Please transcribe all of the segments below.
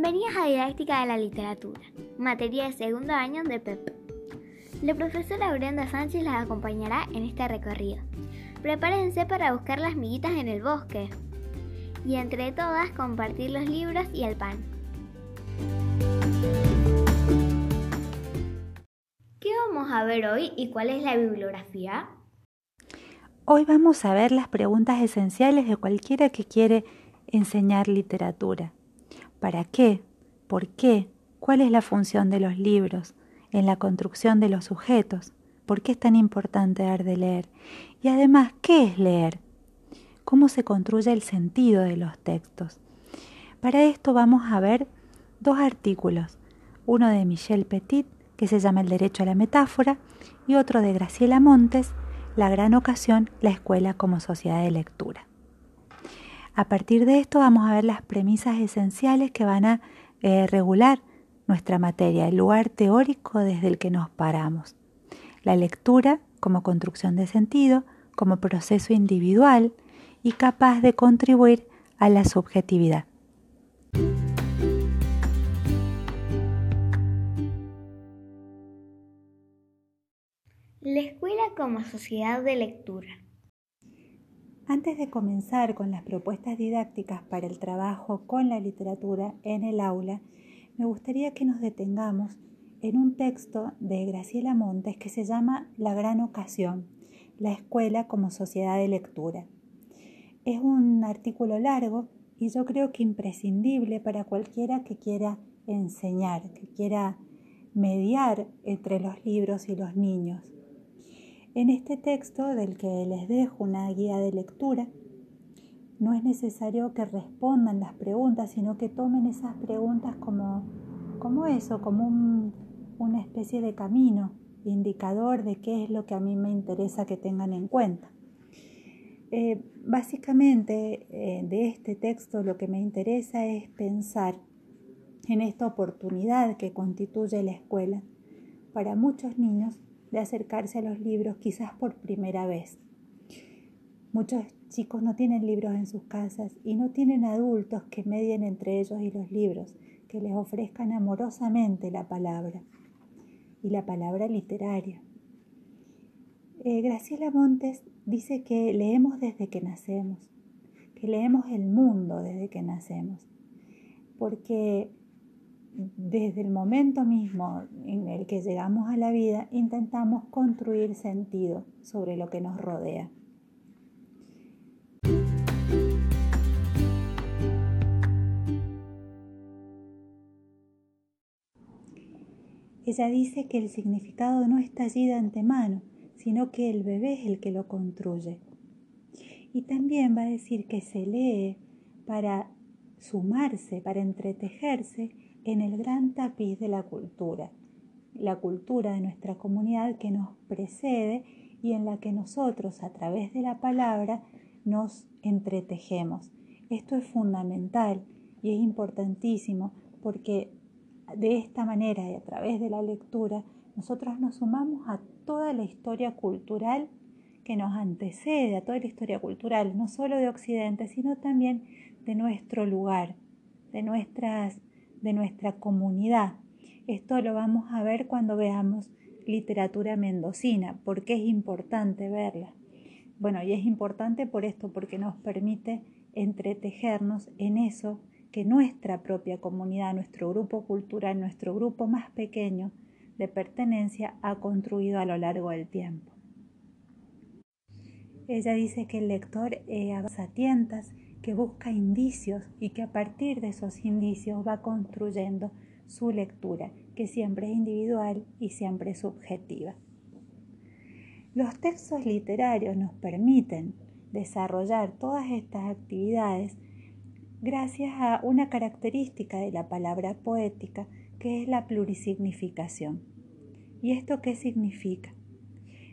Bienvenidos a Didáctica de la Literatura, materia de segundo año de PEP. La profesora Brenda Sánchez las acompañará en este recorrido. Prepárense para buscar las miguitas en el bosque y entre todas compartir los libros y el pan. ¿Qué vamos a ver hoy y cuál es la bibliografía? Hoy vamos a ver las preguntas esenciales de cualquiera que quiere enseñar literatura. ¿Para qué? ¿Por qué? ¿Cuál es la función de los libros en la construcción de los sujetos? ¿Por qué es tan importante dar de leer? Y además, ¿qué es leer? ¿Cómo se construye el sentido de los textos? Para esto vamos a ver dos artículos, uno de Michel Petit, que se llama El derecho a la metáfora, y otro de Graciela Montes, La gran ocasión, la escuela como sociedad de lectura. A partir de esto vamos a ver las premisas esenciales que van a eh, regular nuestra materia, el lugar teórico desde el que nos paramos. La lectura como construcción de sentido, como proceso individual y capaz de contribuir a la subjetividad. La escuela como sociedad de lectura. Antes de comenzar con las propuestas didácticas para el trabajo con la literatura en el aula, me gustaría que nos detengamos en un texto de Graciela Montes que se llama La gran ocasión, la escuela como sociedad de lectura. Es un artículo largo y yo creo que imprescindible para cualquiera que quiera enseñar, que quiera mediar entre los libros y los niños. En este texto, del que les dejo una guía de lectura, no es necesario que respondan las preguntas, sino que tomen esas preguntas como, como eso, como una especie de camino, indicador de qué es lo que a mí me interesa que tengan en cuenta. Eh, básicamente, eh, de este texto lo que me interesa es pensar en esta oportunidad que constituye la escuela para muchos niños de acercarse a los libros quizás por primera vez. Muchos chicos no tienen libros en sus casas y no tienen adultos que medien entre ellos y los libros, que les ofrezcan amorosamente la palabra y la palabra literaria. Eh, Graciela Montes dice que leemos desde que nacemos, que leemos el mundo desde que nacemos, porque desde el momento mismo en el que llegamos a la vida, intentamos construir sentido sobre lo que nos rodea. Ella dice que el significado no está allí de antemano, sino que el bebé es el que lo construye. Y también va a decir que se lee para sumarse, para entretejerse en el gran tapiz de la cultura, la cultura de nuestra comunidad que nos precede y en la que nosotros a través de la palabra nos entretejemos. Esto es fundamental y es importantísimo porque de esta manera y a través de la lectura nosotros nos sumamos a toda la historia cultural que nos antecede, a toda la historia cultural, no solo de Occidente, sino también de nuestro lugar, de nuestras de nuestra comunidad. Esto lo vamos a ver cuando veamos literatura mendocina, porque es importante verla. Bueno, y es importante por esto, porque nos permite entretejernos en eso que nuestra propia comunidad, nuestro grupo cultural, nuestro grupo más pequeño de pertenencia ha construido a lo largo del tiempo. Ella dice que el lector eh, avanza tientas que busca indicios y que a partir de esos indicios va construyendo su lectura, que siempre es individual y siempre es subjetiva. Los textos literarios nos permiten desarrollar todas estas actividades gracias a una característica de la palabra poética que es la plurisignificación. ¿Y esto qué significa?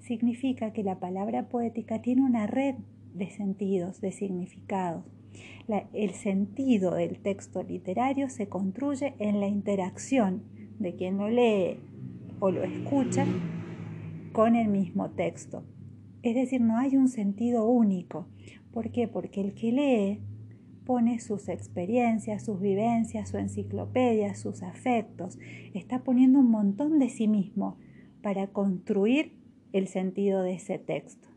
Significa que la palabra poética tiene una red de sentidos, de significados. El sentido del texto literario se construye en la interacción de quien lo lee o lo escucha con el mismo texto. Es decir, no hay un sentido único. ¿Por qué? Porque el que lee pone sus experiencias, sus vivencias, su enciclopedia, sus afectos, está poniendo un montón de sí mismo para construir el sentido de ese texto.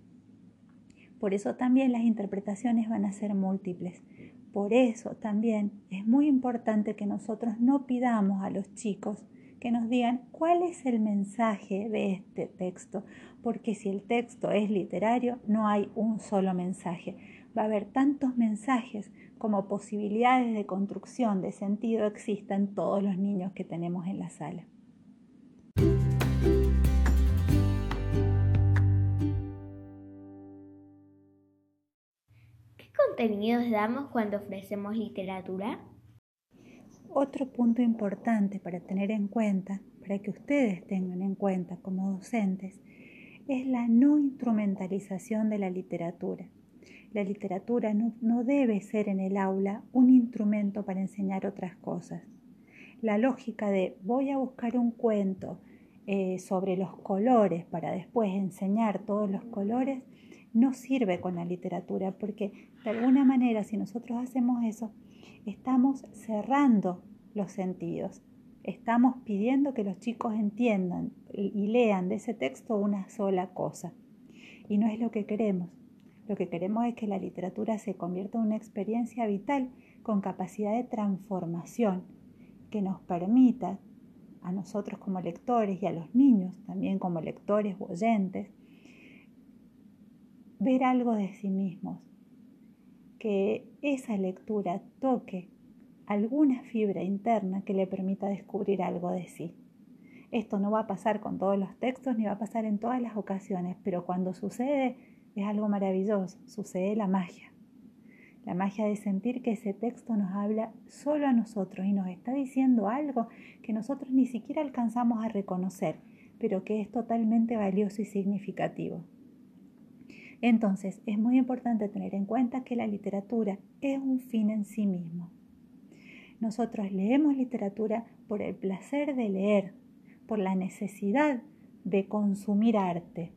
Por eso también las interpretaciones van a ser múltiples. Por eso también es muy importante que nosotros no pidamos a los chicos que nos digan cuál es el mensaje de este texto, porque si el texto es literario no hay un solo mensaje. Va a haber tantos mensajes como posibilidades de construcción de sentido existan todos los niños que tenemos en la sala. Contenidos damos cuando ofrecemos literatura? Otro punto importante para tener en cuenta, para que ustedes tengan en cuenta como docentes, es la no instrumentalización de la literatura. La literatura no, debe ser en el aula un instrumento para enseñar otras cosas. La lógica de voy a buscar un cuento eh, sobre los colores para después enseñar todos los colores no sirve con la literatura porque de alguna manera si nosotros hacemos eso estamos cerrando los sentidos. Estamos pidiendo que los chicos entiendan y lean de ese texto una sola cosa. Y no es lo que queremos. Lo que queremos es que la literatura se convierta en una experiencia vital con capacidad de transformación que nos permita a nosotros como lectores y a los niños también como lectores o oyentes ver algo de sí mismos, que esa lectura toque alguna fibra interna que le permita descubrir algo de sí. Esto no va a pasar con todos los textos ni va a pasar en todas las ocasiones, pero cuando sucede es algo maravilloso, sucede la magia. La magia de sentir que ese texto nos habla solo a nosotros y nos está diciendo algo que nosotros ni siquiera alcanzamos a reconocer, pero que es totalmente valioso y significativo. Entonces, es muy importante tener en cuenta que la literatura es un fin en sí mismo. Nosotros leemos literatura por el placer de leer, por la necesidad de consumir arte,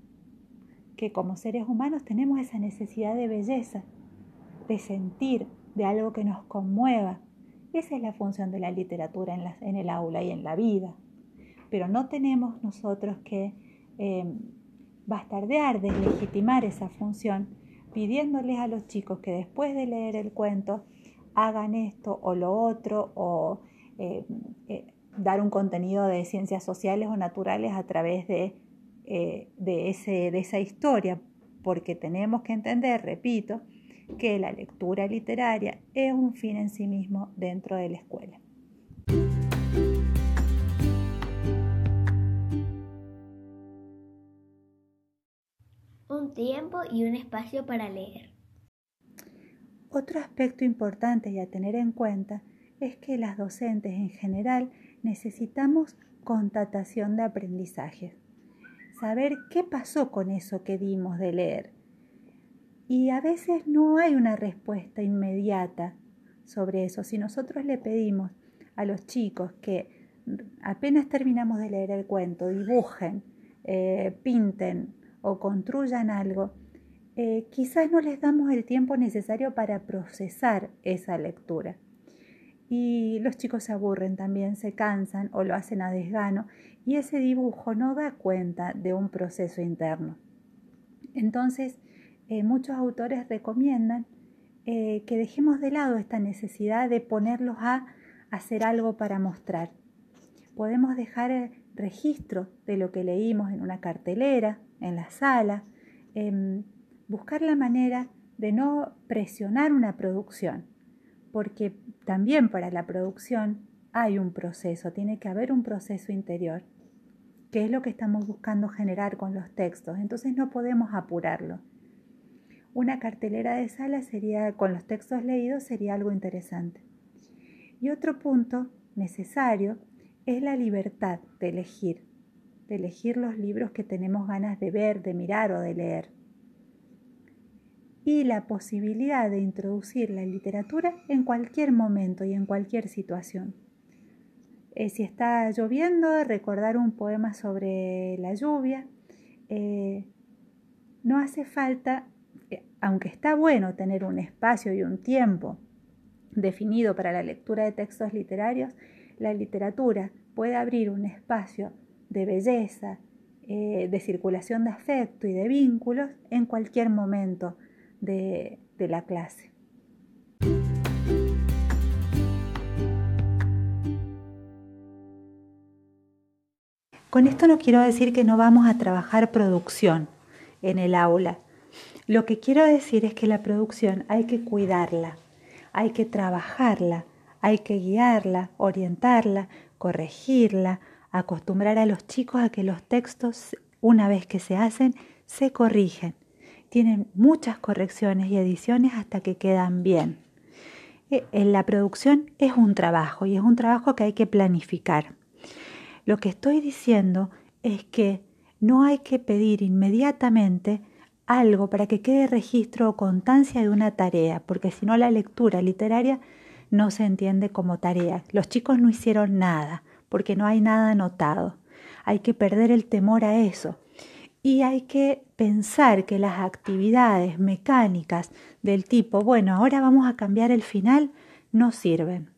que como seres humanos tenemos esa necesidad de belleza, de sentir, de algo que nos conmueva. Esa es la función de la literatura en, el aula y en la vida. Pero no tenemos nosotros que eh, bastardear, deslegitimar esa función, pidiéndoles a los chicos que después de leer el cuento hagan esto o lo otro o eh, eh, dar un contenido de ciencias sociales o naturales a través de, eh, de, ese, de esa historia, porque tenemos que entender, repito, que la lectura literaria es un fin en sí mismo dentro de la escuela. Tiempo y un espacio para leer. Otro aspecto importante y a tener en cuenta es que las docentes en general necesitamos contatación de aprendizaje, saber qué pasó con eso que dimos de leer. Y a veces no hay una respuesta inmediata sobre eso. Si nosotros le pedimos a los chicos que apenas terminamos de leer el cuento, dibujen, eh, pinten o construyan algo, eh, quizás no les damos el tiempo necesario para procesar esa lectura. Y los chicos se aburren también, se cansan o lo hacen a desgano y ese dibujo no da cuenta de un proceso interno. Entonces, eh, muchos autores recomiendan eh, que dejemos de lado esta necesidad de ponerlos a hacer algo para mostrar. Podemos dejar registro de lo que leímos en una cartelera, en la sala, em, buscar la manera de no presionar una producción, porque también para la producción hay un proceso, tiene que haber un proceso interior, que es lo que estamos buscando generar con los textos, entonces no podemos apurarlo. Una cartelera de sala sería, con los textos leídos, sería algo interesante. Y otro punto necesario es la libertad de elegir, de elegir los libros que tenemos ganas de ver, de mirar o de leer y la posibilidad de introducir la literatura en cualquier momento y en cualquier situación. Eh, si está lloviendo, recordar un poema sobre la lluvia. Eh, no hace falta, eh, aunque está bueno tener un espacio y un tiempo definido para la lectura de textos literarios, la literatura puede abrir un espacio de belleza, eh, de circulación de afecto y de vínculos en cualquier momento de, de la clase. Con esto no quiero decir que no vamos a trabajar producción en el aula. Lo que quiero decir es que la producción hay que cuidarla, hay que trabajarla, hay que guiarla, orientarla, corregirla, acostumbrar a los chicos a que los textos, una vez que se hacen, se corrigen. Tienen muchas correcciones y ediciones hasta que quedan bien. Eh, en la producción es un trabajo y es un trabajo que hay que planificar. Lo que estoy diciendo es que no hay que pedir inmediatamente algo para que quede registro o constancia de una tarea, porque si no la lectura literaria no se entiende como tarea. Los chicos no hicieron nada, porque no hay nada anotado. Hay que perder el temor a eso. Y hay que pensar que las actividades mecánicas del tipo, bueno, ahora vamos a cambiar el final, no sirven.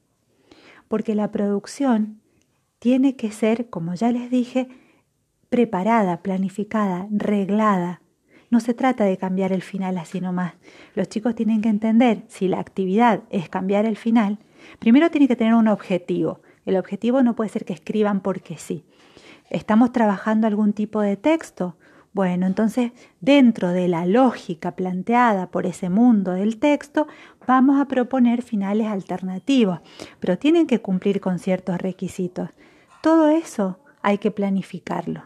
Porque la producción tiene que ser, como ya les dije, preparada, planificada, reglada. No se trata de cambiar el final así nomás. Los chicos tienen que entender si la actividad es cambiar el final, primero tiene que tener un objetivo. El objetivo no puede ser que escriban porque sí. ¿Estamos trabajando algún tipo de texto? Bueno, entonces dentro de la lógica planteada por ese mundo del texto, vamos a proponer finales alternativos, pero tienen que cumplir con ciertos requisitos. Todo eso hay que planificarlo.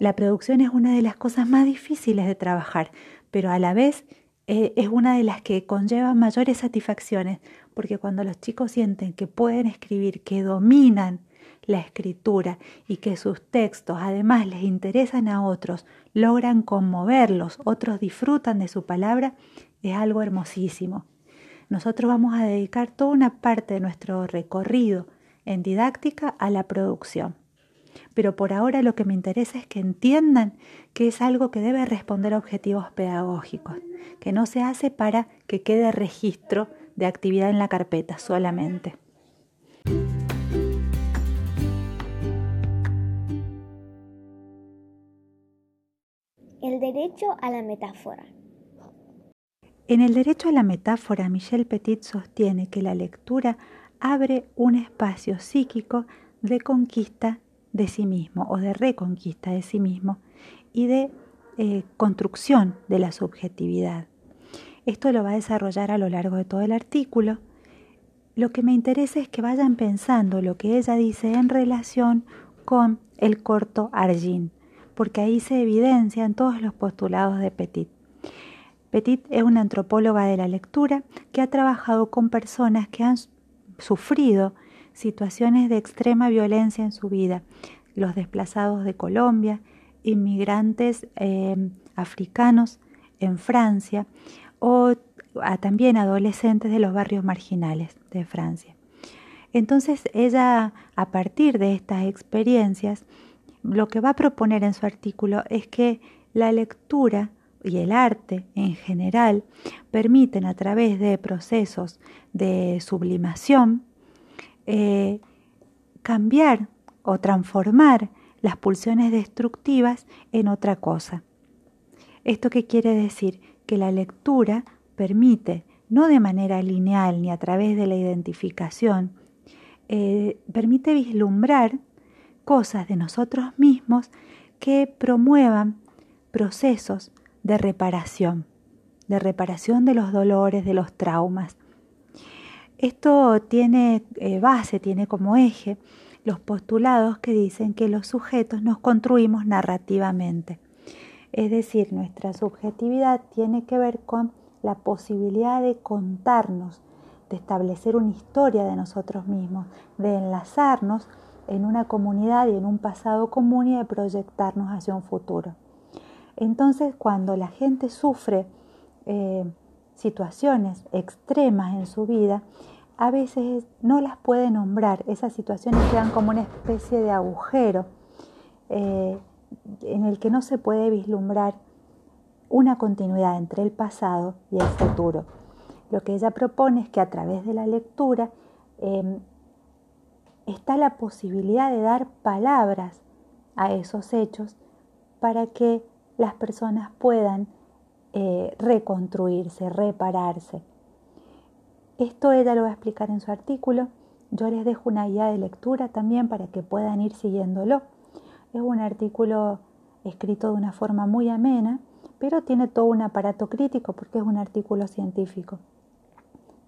La producción es una de las cosas más difíciles de trabajar, pero a la vez eh, es una de las que conlleva mayores satisfacciones, porque cuando los chicos sienten que pueden escribir, que dominan la escritura y que sus textos además les interesan a otros, logran conmoverlos, otros disfrutan de su palabra, es algo hermosísimo. Nosotros vamos a dedicar toda una parte de nuestro recorrido en didáctica a la producción. Pero por ahora lo que me interesa es que entiendan que es algo que debe responder a objetivos pedagógicos, que no se hace para que quede registro de actividad en la carpeta solamente. El derecho a la metáfora. En el derecho a la metáfora, Michel Petit sostiene que la lectura abre un espacio psíquico de conquista de sí mismo o de reconquista de sí mismo y de eh, construcción de la subjetividad. Esto lo va a desarrollar a lo largo de todo el artículo. Lo que me interesa es que vayan pensando lo que ella dice en relación con el corto Argin, porque ahí se evidencian todos los postulados de Petit. Petit es una antropóloga de la lectura que ha trabajado con personas que han sufrido situaciones de extrema violencia en su vida, los desplazados de Colombia, inmigrantes eh, africanos en Francia o también adolescentes de los barrios marginales de Francia. Entonces ella, a partir de estas experiencias, lo que va a proponer en su artículo es que la lectura y el arte en general permiten a través de procesos de sublimación eh, cambiar o transformar las pulsiones destructivas en otra cosa. ¿Esto qué quiere decir? Que la lectura permite, no de manera lineal ni a través de la identificación, eh, permite vislumbrar cosas de nosotros mismos que promuevan procesos de reparación, de reparación de los dolores, de los traumas. Esto tiene eh, base, tiene como eje los postulados que dicen que los sujetos nos construimos narrativamente. Es decir, nuestra subjetividad tiene que ver con la posibilidad de contarnos, de establecer una historia de nosotros mismos, de enlazarnos en una comunidad y en un pasado común y de proyectarnos hacia un futuro. Entonces, cuando la gente sufre eh, situaciones extremas en su vida, a veces no las puede nombrar. Esas situaciones quedan como una especie de agujero eh, en el que no se puede vislumbrar una continuidad entre el pasado y el futuro. Lo que ella propone es que a través de la lectura em, está la posibilidad de dar palabras a esos hechos para que las personas puedan eh, reconstruirse, repararse. Esto ella lo va a explicar en su artículo. Yo les dejo una guía de lectura también para que puedan ir siguiéndolo. Es un artículo escrito de una forma muy amena, pero tiene todo un aparato crítico porque es un artículo científico.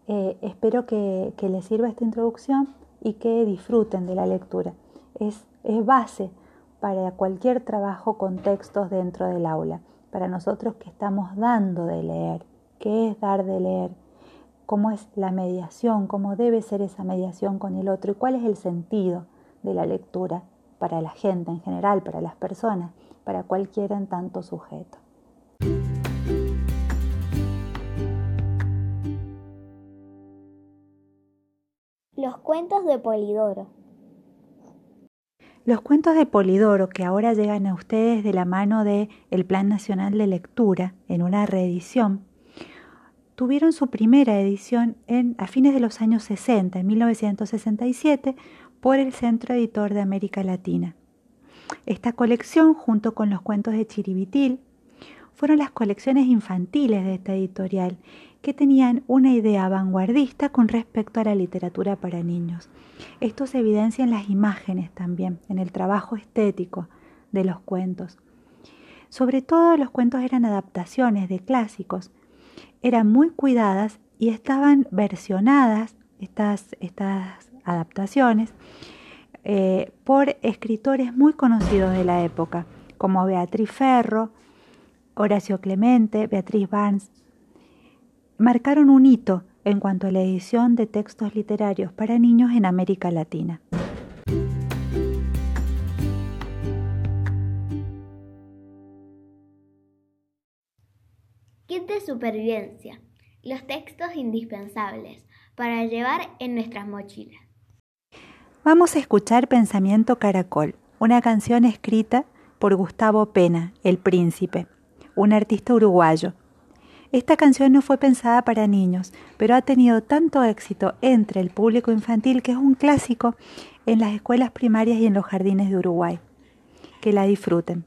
Eh, espero que, les sirva esta introducción y que disfruten de la lectura. Es, es base para cualquier trabajo con textos dentro del aula, para nosotros que estamos dando de leer. ¿Qué es dar de leer? ¿Cómo es la mediación? ¿Cómo debe ser esa mediación con el otro? ¿Y cuál es el sentido de la lectura para la gente en general, para las personas, para cualquiera en tanto sujeto? Los cuentos de Polidoro. Los cuentos de Polidoro, que ahora llegan a ustedes de la mano de el Plan Nacional de Lectura en una reedición, tuvieron su primera edición en, a fines de los años 60, en 1967, por el Centro Editor de América Latina. Esta colección, junto con los cuentos de Chiribitil, fueron las colecciones infantiles de esta editorial que tenían una idea vanguardista con respecto a la literatura para niños. Esto se evidencia en las imágenes también, en el trabajo estético de los cuentos. Sobre todo los cuentos eran adaptaciones de clásicos, eran muy cuidadas y estaban versionadas estas, estas adaptaciones eh, por escritores muy conocidos de la época, como Beatriz Ferro, Horacio Clemente, Beatriz Barnes, marcaron un hito en cuanto a la edición de textos literarios para niños en América Latina. Kit de supervivencia. Los textos indispensables para llevar en nuestras mochilas. Vamos a escuchar Pensamiento Caracol, una canción escrita por Gustavo Pena, el príncipe, un artista uruguayo. Esta canción no fue pensada para niños, pero ha tenido tanto éxito entre el público infantil que es un clásico en las escuelas primarias y en los jardines de Uruguay. Que la disfruten.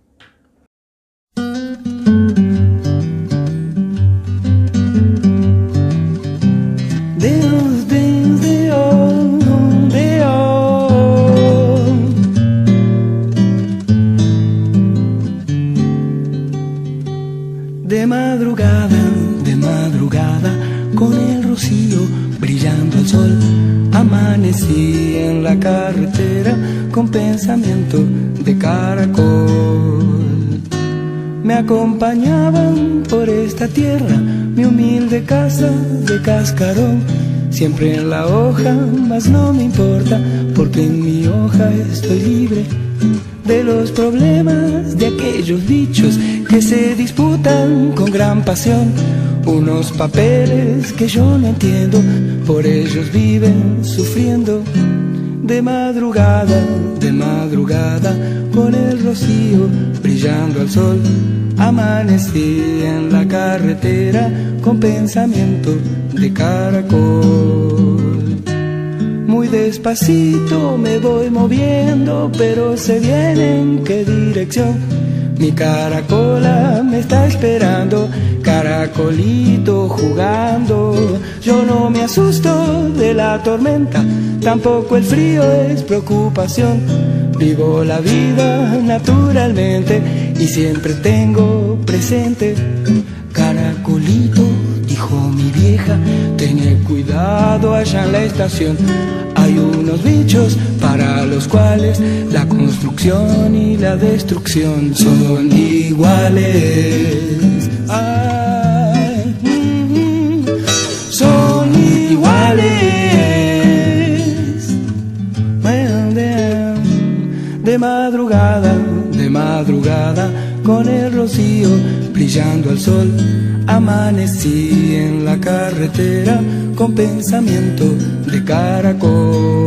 Tierra mi humilde casa de cascarón. Siempre en la hoja, mas no me importa, porque en mi hoja estoy libre de los problemas de aquellos dichos que se disputan con gran pasión. Unos papeles que yo no entiendo, por ellos viven sufriendo de madrugada, de madrugada, con el rocío brillando al sol. Amanecí en la carretera con pensamiento de caracol. Muy despacito me voy moviendo, pero sé bien en qué dirección. Mi caracola me está esperando, caracolito jugando. Yo no me asusto de la tormenta tampoco el frío es preocupación. Vivo la vida naturalmente y siempre tengo presente. Caracolito, dijo mi vieja, ten cuidado allá en la estación. Hay unos bichos para los cuales la construcción y la destrucción son iguales. Mm, mm, son iguales. De madrugada, de madrugada, con el rocío brillando al sol. Amanecí en la carretera con pensamiento de caracol.